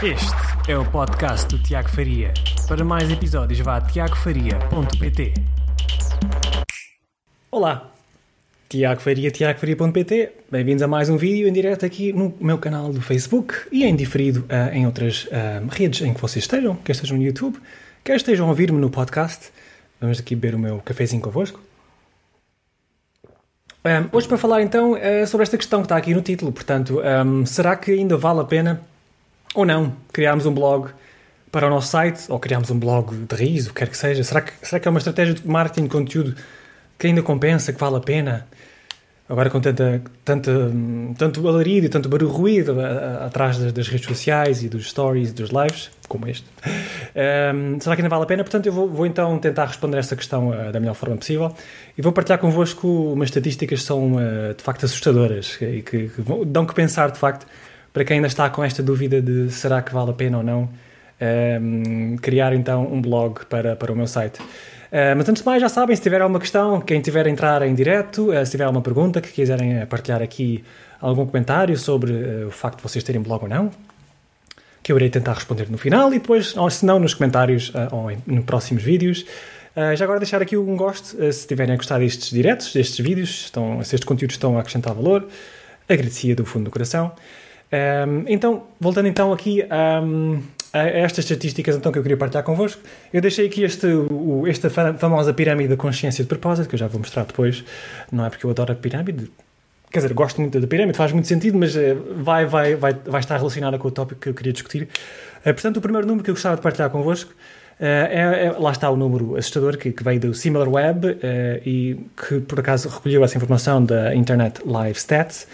Este é o podcast do Tiago Faria. Para mais episódios, vá a tiagofaria.pt. Olá, Tiago Faria, tiagofaria.pt. Bem-vindos a mais um vídeo em direto aqui no meu canal do Facebook e em diferido uh, em outras uh, redes em que vocês estejam, quer estejam no YouTube, quer estejam a ouvir-me no podcast. Vamos aqui beber o meu cafezinho convosco. Um, hoje para falar então uh, sobre esta questão que está aqui no título, portanto, um, será que ainda vale a pena ou não criarmos um blog para o nosso site, ou criarmos um blog de riso, quer que seja? Será que, será que é uma estratégia de marketing de conteúdo que ainda compensa, que vale a pena? Agora com tanta, tanta, tanto alarido e tanto barulho ruído atrás das, das, redes sociais e dos stories e dos lives, como este. Um, será que ainda vale a pena? Portanto, eu vou, vou então tentar responder esta questão uh, da melhor forma possível e vou partilhar convosco umas estatísticas que são uh, de facto assustadoras e que, que vão, dão que pensar de facto para quem ainda está com esta dúvida de será que vale a pena ou não um, criar então um blog para, para o meu site. Uh, mas antes de mais, já sabem, se tiver alguma questão, quem tiver a entrar em direto, uh, se tiver alguma pergunta que quiserem partilhar aqui algum comentário sobre uh, o facto de vocês terem blog ou não, que eu irei tentar responder no final e depois, ou se não, nos comentários ou em próximos vídeos. já agora deixar aqui um gosto, se tiverem a gostar destes diretos, destes vídeos, estão, se estes conteúdos estão a acrescentar valor, agradecia do fundo do coração. Um, então, voltando então aqui um, a estas estatísticas então, que eu queria partilhar convosco, eu deixei aqui este, o, esta famosa pirâmide da consciência de propósito, que eu já vou mostrar depois, não é porque eu adoro a pirâmide, quer dizer, gosto muito da pirâmide, faz muito sentido, mas eh, vai, vai, vai, vai estar relacionada com o tópico que eu queria discutir. Uh, portanto, o primeiro número que eu gostava de partilhar convosco Uh, é, é, lá está o número assustador que, que veio do SimilarWeb uh, e que por acaso recolheu essa informação da Internet Live Stats,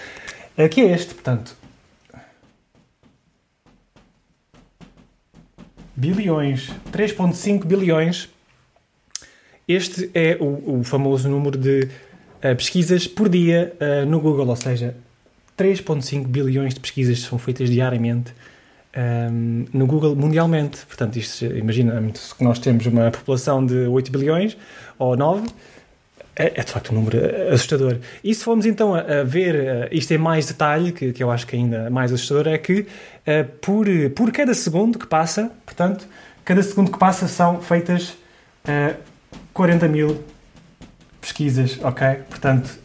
uh, que é este, portanto, bilhões, 3,5 bilhões. Este é o, o famoso número de uh, pesquisas por dia uh, no Google, ou seja, 3,5 bilhões de pesquisas são feitas diariamente um, ehm, no Google mundialmente. Portanto, isto, imagina que nós temos uma população de 8 bilhões ou 9 é, é, de facto um número assustador. E se formos então a, a ver uh, isto em mais detalhe, que, que eu acho que ainda mais assustador, é que uh, por, por cada segundo que passa, portanto, cada segundo que passa são feitas uh, eh, 40 mil pesquisas, ok? Portanto,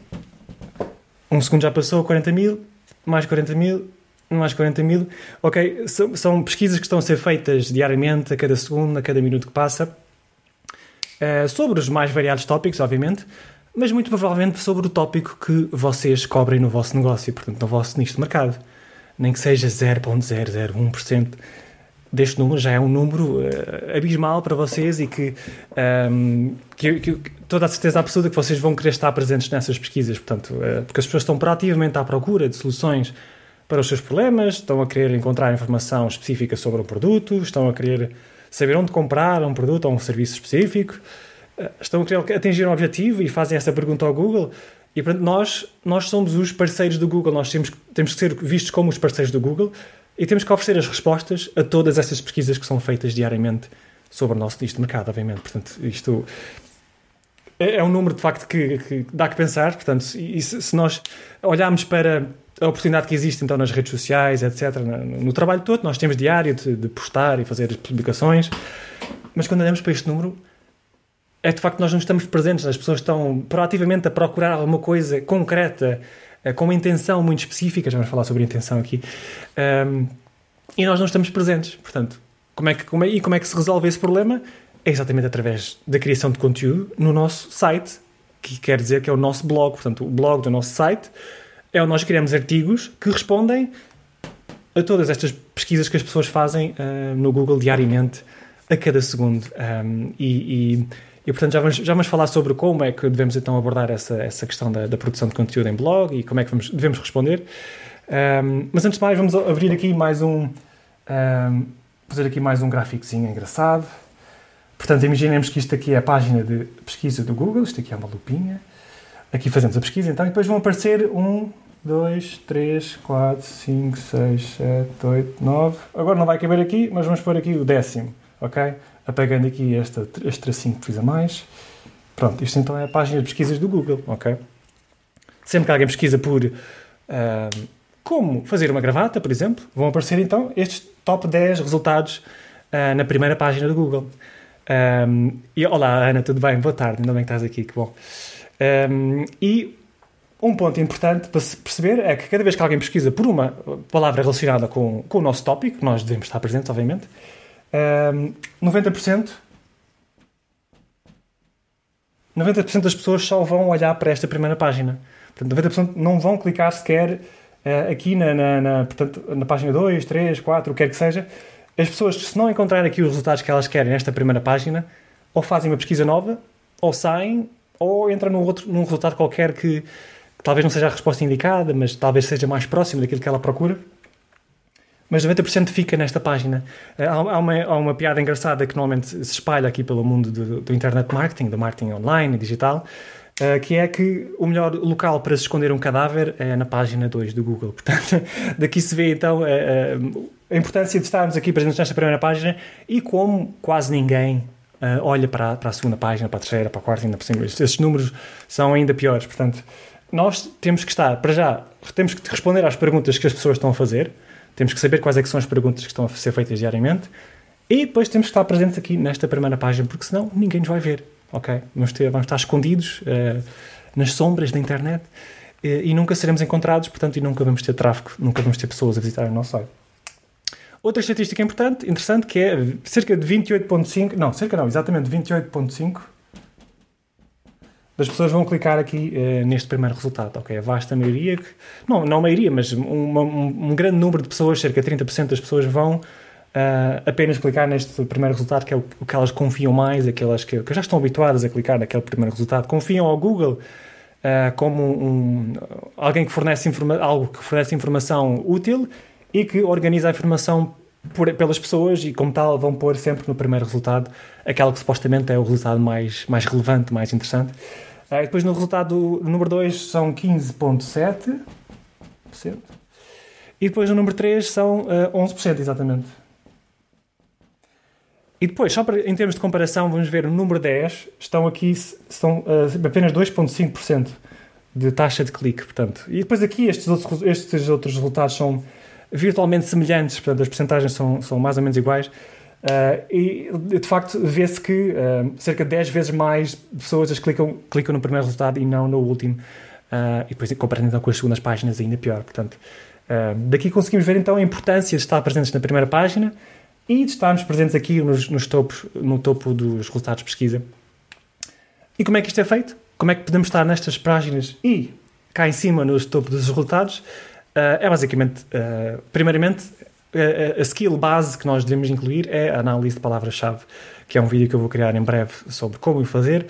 um segundo já passou, 40 mil, mais 40 mil, mais 40 mil, ok? São, são pesquisas que estão a ser feitas diariamente, a cada segundo, a cada minuto que passa sobre os mais variados tópicos, obviamente, mas muito provavelmente sobre o tópico que vocês cobrem no vosso negócio, portanto, no vosso nicho de mercado. Nem que seja 0,001% deste número, já é um número uh, abismal para vocês e que, um, ehm, que, que, toda a certeza absoluta que vocês vão querer estar presentes nessas pesquisas, portanto, uh, porque as pessoas estão proativamente à procura de soluções para os seus problemas, estão a querer encontrar informação específica sobre o produto, estão a querer saber onde comprar um produto ou um serviço específico, eh, estão a querer atingir um objetivo e fazem essa pergunta ao Google. E portanto, nós, nós somos os parceiros do Google, nós temos, temos que ser vistos como os parceiros do Google e temos que oferecer as respostas a todas essas pesquisas que são feitas diariamente sobre o nosso nicho de mercado, obviamente. Portanto, isto é, é um número de facto que, que dá que pensar. Portanto, e se, se nós olharmos para a oportunidade que existe então nas redes sociais, etc., no, no trabalho todo, nós temos diário de, de, postar e fazer as publicações, mas quando olhamos para este número, é de facto nós não estamos presentes, as pessoas estão proativamente a procurar alguma coisa concreta, eh, com uma intenção muito específica, já vamos falar sobre intenção aqui, um, ehm, e nós não estamos presentes. Portanto, como é que, como é, e como é que se resolve esse problema? É exatamente através da criação de conteúdo no nosso site, que quer dizer que é o nosso blog, portanto, o blog do nosso site é onde nós criamos artigos que respondem a todas estas pesquisas que as pessoas fazem uh, no Google diariamente, a cada segundo. Um, e, e, e, portanto, já vamos, já vamos falar sobre como é que devemos então abordar essa, essa questão da, da produção de conteúdo em blog e como é que vamos, devemos responder. Um, mas antes de mais, vamos abrir aqui mais um. um fazer aqui mais um gráficozinho engraçado. Portanto, imaginemos que isto aqui é a página de pesquisa do Google, isto aqui é uma lupinha. Aqui fazemos a pesquisa então e depois vão aparecer 1, 2, 3, 4, 5, 6, 7, 8, 9. Agora não vai caber aqui, mas vamos pôr aqui o décimo, ok? Apagando aqui este, este tracinho que fiz a mais. Pronto, isto então é a página de pesquisas do Google, ok? Sempre que alguém pesquisa por uh, como fazer uma gravata, por exemplo, vão aparecer então estes top 10 resultados uh, na primeira página do Google. Um, e olá, Ana, tudo bem? Boa tarde, ainda bem que estás aqui, que bom. Um, e um ponto importante para se perceber é que cada vez que alguém pesquisa por uma palavra relacionada com, com o nosso tópico, nós devemos estar presentes, obviamente, um, 90%, 90% das pessoas só vão olhar para esta primeira página. Portanto, 90% não vão clicar sequer uh, aqui na, na, na, portanto, na página 2, 3, 4, o que quer que seja. As pessoas, se não encontrarem aqui os resultados que elas querem nesta primeira página, ou fazem uma pesquisa nova, ou saem, ou entram num, outro, num resultado qualquer que, que talvez não seja a resposta indicada, mas talvez seja mais próximo daquilo que ela procura mas 90% fica nesta página. Eh, há, uma, há uma piada engraçada que normalmente se espalha aqui pelo mundo do, do internet marketing, do marketing online e digital, uh, que é que o melhor local para se esconder um cadáver é na página 2 do Google. Portanto, daqui se vê então uh, a importância de estarmos aqui presentes nesta primeira página e como quase ninguém uh, olha para, para a segunda página, para a terceira, para a quarta, ainda por cima. Esses números são ainda piores. Portanto, nós temos que estar, para já, temos que responder às perguntas que as pessoas estão a fazer temos que saber quais é que são as perguntas que estão a ser feitas diariamente e depois temos que estar presentes aqui nesta primeira página, porque senão ninguém nos vai ver, ok? Vamos, ter, vamos estar escondidos uh, nas sombras da internet uh, e nunca seremos encontrados, portanto, e nunca vamos ter tráfego, nunca vamos ter pessoas a visitar o nosso site. Outra estatística importante, interessante, que é cerca de 28.5, não, cerca não, exatamente 28.5 das pessoas vão clicar aqui uh, neste primeiro resultado. Ok, a vasta maioria, não, não a maioria, mas uma, um, um, grande número de pessoas, cerca de 30% das pessoas, vão uh, apenas clicar neste primeiro resultado, que é o, o que elas confiam mais, aquelas que, que, já estão habituadas a clicar naquele primeiro resultado. Confiam ao Google uh, como um, alguém que fornece algo que fornece informação útil e que organiza a informação por, pelas pessoas e, como tal, vão pôr sempre no primeiro resultado aquela que supostamente é o resultado mais, mais relevante, mais interessante. Uh, depois no resultado número 2 são 15,7%. E depois no número 3 são uh, 11%, exatamente. E depois, só para, em termos de comparação, vamos ver o número 10, estão aqui são, uh, apenas 2,5% de taxa de clique, portanto. E depois aqui estes outros, estes outros resultados são virtualmente semelhantes, portanto as percentagens são, são mais ou menos iguais. Uh, e de facto vê-se que uh, cerca de 10 vezes mais pessoas clicam, clicam no primeiro resultado e não no último. Uh, e depois, comparando então com as segundas páginas, ainda pior. Portanto, daqui conseguimos ver então a importância de estar presentes na primeira página e de estarmos presentes aqui nos, nos topos, no topo dos resultados de pesquisa. E como é que isto é feito? Como é que podemos estar nestas páginas e cá em cima nos topos dos resultados? É basicamente, primeiramente, a, skill base que nós devemos incluir é a análise de palavras-chave, que é um vídeo que eu vou criar em breve sobre como o fazer,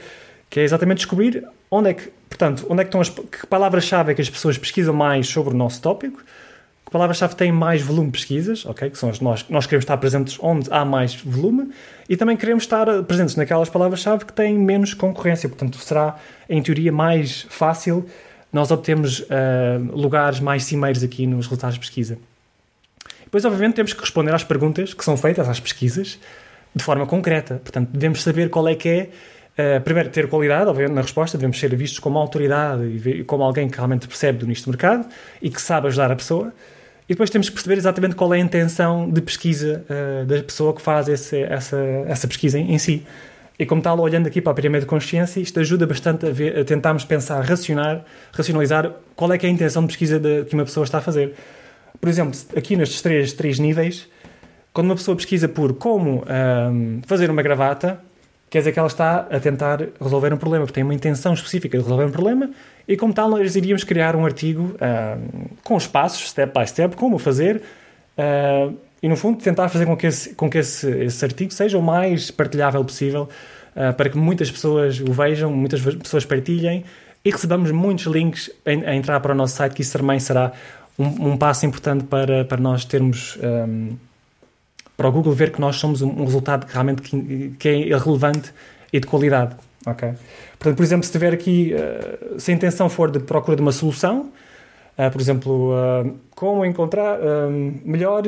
que é exatamente descobrir onde é que, portanto, onde é que estão as que palavras-chave é que as pessoas pesquisam mais sobre o nosso tópico, que palavras-chave têm mais volume de pesquisas, ok? Que são as nós nós queremos estar presentes onde há mais volume e também queremos estar presentes naquelas palavras-chave que têm menos concorrência, portanto, será em teoria mais fácil nós obtermos uh, lugares mais cimeiros aqui nos resultados de pesquisa. Depois, obviamente, temos que responder às perguntas que são feitas às pesquisas de forma concreta. Portanto, devemos saber qual é que é. Uh, primeiro, ter qualidade, obviamente, na resposta, devemos ser vistos como autoridade e como alguém que realmente percebe do nicho de mercado e que sabe ajudar a pessoa. E depois temos que perceber exatamente qual é a intenção de pesquisa uh, da pessoa que faz esse, essa, essa pesquisa em, em, si. E como tal, olhando aqui para a pirâmide de consciência, isto ajuda bastante a, ver, a tentarmos pensar, racionar, racionalizar qual é que é a intenção de pesquisa de, que uma pessoa está a fazer. Por exemplo, aqui nestes três, três níveis, quando uma pessoa pesquisa por como um, fazer uma gravata, quer dizer que ela está a tentar resolver um problema, porque tem uma intenção específica de resolver um problema, e como tal, nós iríamos criar um artigo um, com os passos, step by step, como fazer, uh, e no fundo tentar fazer com que esse, com que esse, esse artigo seja o mais partilhável possível, uh, para que muitas pessoas o vejam, muitas pessoas partilhem, e recebamos muitos links a, a entrar para o nosso site, que isso também será um, um passo importante para, para nós termos. Um, para o Google ver que nós somos um, um resultado que realmente que, que, é relevante e de qualidade. ok? Portanto, por exemplo, se tiver aqui, uh, se a intenção for de procura de uma solução, uh, por exemplo, uh, como encontrar melhor.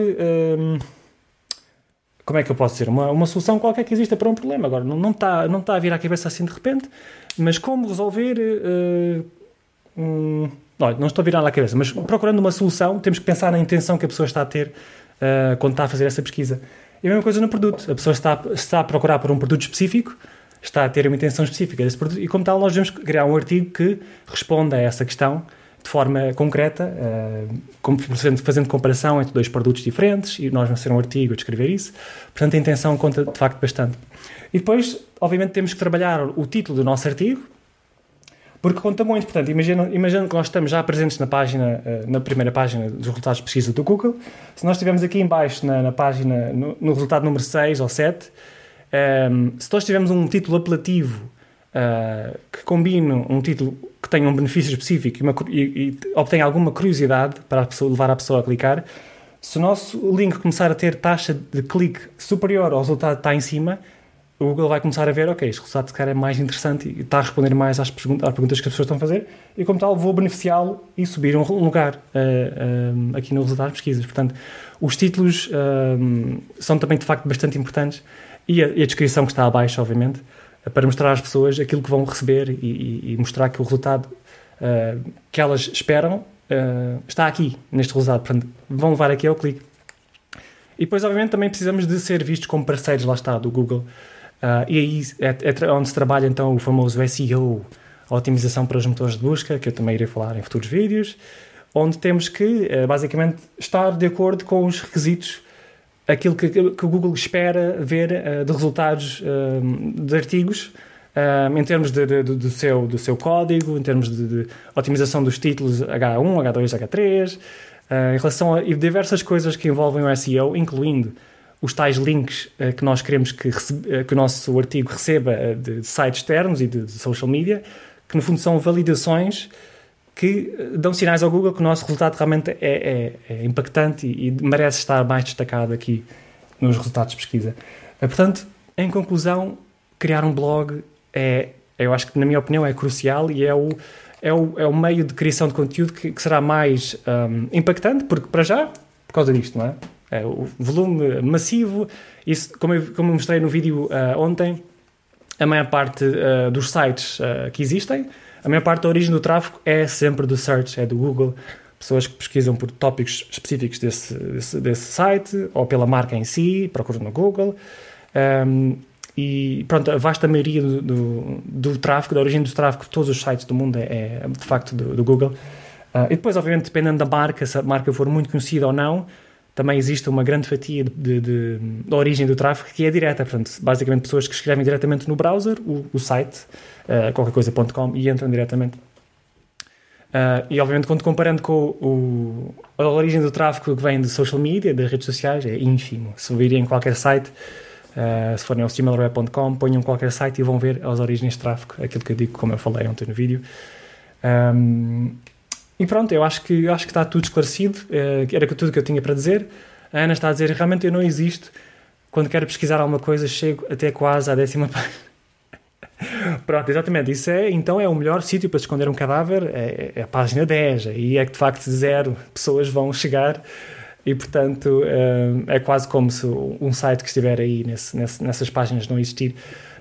como é que eu posso dizer? Uma, uma solução qualquer que exista para um problema. Agora, não, não, está, não está a vir à cabeça assim de repente, mas como resolver um, não, não estou a virar a cabeça, mas procurando uma solução, temos que pensar na intenção que a pessoa está a ter uh, quando está a fazer essa pesquisa. E a mesma coisa no produto. A pessoa está, está a procurar por um produto específico, está a ter uma intenção específica desse produto, e como tal, nós devemos criar um artigo que responda a essa questão de forma concreta, uh, fazendo, comparação entre dois produtos diferentes, e nós vamos ser um artigo a descrever isso. Portanto, a intenção conta de facto bastante. E depois, obviamente, temos que trabalhar o título do nosso artigo, porque conta muito. Portanto, imagina, imagina que nós estamos já presentes na página, eh, na primeira página dos resultados de pesquisa do Google. Se nós estivermos aqui embaixo na, na página, no, no, resultado número 6 ou 7, um, ehm, se nós tivermos um título apelativo uh, que combine um título tenha um benefício específico e, uma, e, e obtenha alguma curiosidade para a pessoa, levar a pessoa a clicar, se o nosso link começar a ter taxa de clique superior ao resultado que está em cima, o Google vai começar a ver, ok, este resultado de cara é mais interessante e está a responder mais às, perguntas, às perguntas que as pessoas estão a fazer e, como tal, vou beneficiá-lo e subir um lugar uh, uh, aqui no resultado de pesquisas. Portanto, os títulos uh, são também, de facto, bastante importantes e a, e a, descrição que está abaixo, obviamente, para mostrar às pessoas aquilo que vão receber e, e, e mostrar que o resultado que elas esperam está aqui, neste resultado. Portanto, vão levar aqui ao clique. E depois, obviamente, também precisamos de ser vistos como parceiros, lá está, do Google. Uh, e aí é, é, onde se trabalha então o famoso SEO, a otimização para os motores de busca, que eu também irei falar em futuros vídeos, onde temos que uh, basicamente estar de acordo com os requisitos, aquilo que, que o Google espera ver uh, de resultados de artigos. em termos de, de, do, seu, do seu código, em termos de, de otimização dos títulos H1, H2, H3, em relação a diversas coisas que envolvem o SEO, incluindo os tais links uh, que nós queremos que, uh, que o nosso artigo receba uh, de, de, sites externos e de, social media, que no fundo são validações que dão sinais ao Google que o nosso resultado realmente é, é, é impactante e, e, merece estar mais destacado aqui nos resultados de pesquisa. portanto, em conclusão, criar um blog é, eu acho que, na minha opinião, é crucial e é o, é o, é o meio de criação de conteúdo que, que será mais um, impactante, porque, para já, por causa disto, não é? É, o volume massivo, isso, como, eu, como eu mostrei no vídeo uh, ontem, a maior parte uh, dos sites uh, que existem, a maior parte da origem do tráfego é sempre do search, é do Google. Pessoas que pesquisam por tópicos específicos desse, desse, desse site ou pela marca em si, procuram no Google. Um, e pronto, a vasta maioria do, do, do, tráfego, da origem do tráfego, todos os sites do mundo é, é de facto do, do Google. Uh, e depois, obviamente, dependendo da marca, se a marca for muito conhecida ou não, também existe uma grande fatia de, de, de, origem do tráfego que é direta. Portanto, basicamente, pessoas que escrevem diretamente no browser, o, o site, uh, qualquercoisa.com, e entram diretamente. Uh, e, obviamente, quando comparando com o, a origem do tráfego que vem de social media, das redes sociais, é ínfimo. Se virem em qualquer site, uh, se forem ao steamalweb.com, ponham qualquer site e vão ver as origens de tráfego, aquilo que eu digo, como eu falei ontem no vídeo. Um, e pronto, eu acho que, acho que está tudo esclarecido, uh, era tudo que eu tinha para dizer. A Ana está a dizer, realmente eu não existo. Quando quero pesquisar alguma coisa, chego até quase à décima página. Pronto, exatamente. Isso é, então, é o melhor sítio para esconder um cadáver, é, é a página 10. E é que, de facto, zero pessoas vão chegar e, portanto, é, é quase como se um site que estiver aí nesse, nesse, nessas páginas não existir.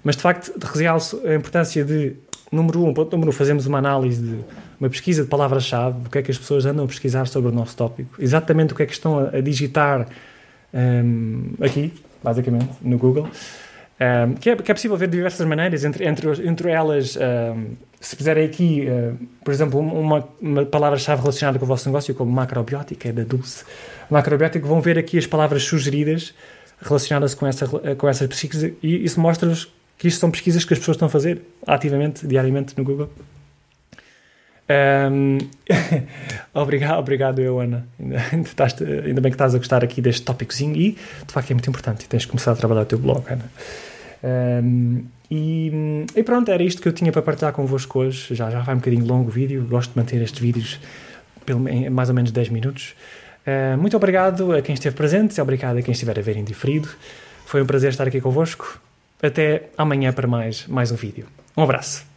Mas, de facto, realço a importância de, número um, ponto número um, fazemos uma análise de uma pesquisa de palavras-chave, o que é que as pessoas andam a pesquisar sobre o nosso tópico, exatamente o que é que estão a, a digitar um, aqui, basicamente, no Google. Um, que, é, que, é, possível ver de diversas maneiras, entre, entre, entre elas, um, se fizerem aqui, uh, por exemplo, uma, uma palavra-chave relacionada com o vosso negócio, como macrobiótica, é da Dulce, macrobiótica, vão ver aqui as palavras sugeridas relacionadas com essa, com e isso mostra-vos que isto são pesquisas que as pessoas estão a fazer ativamente, diariamente no Google. Um, obrigado, obrigado eu, Ana. Ainda, ainda, bem que estás a gostar aqui deste tópicozinho e, de facto, é muito importante. Tens de começar a trabalhar o teu blog, Ana. Um, e, e, pronto, era isto que eu tinha para partilhar convosco hoje. Já, já vai um bocadinho longo o vídeo. Gosto de manter estes vídeos pelo, em mais ou menos 10 minutos. Uh, muito obrigado a quem esteve presente obrigado a quem estiver a ver diferido. Foi um prazer estar aqui convosco. Até amanhã para mais, mais um vídeo. Um abraço.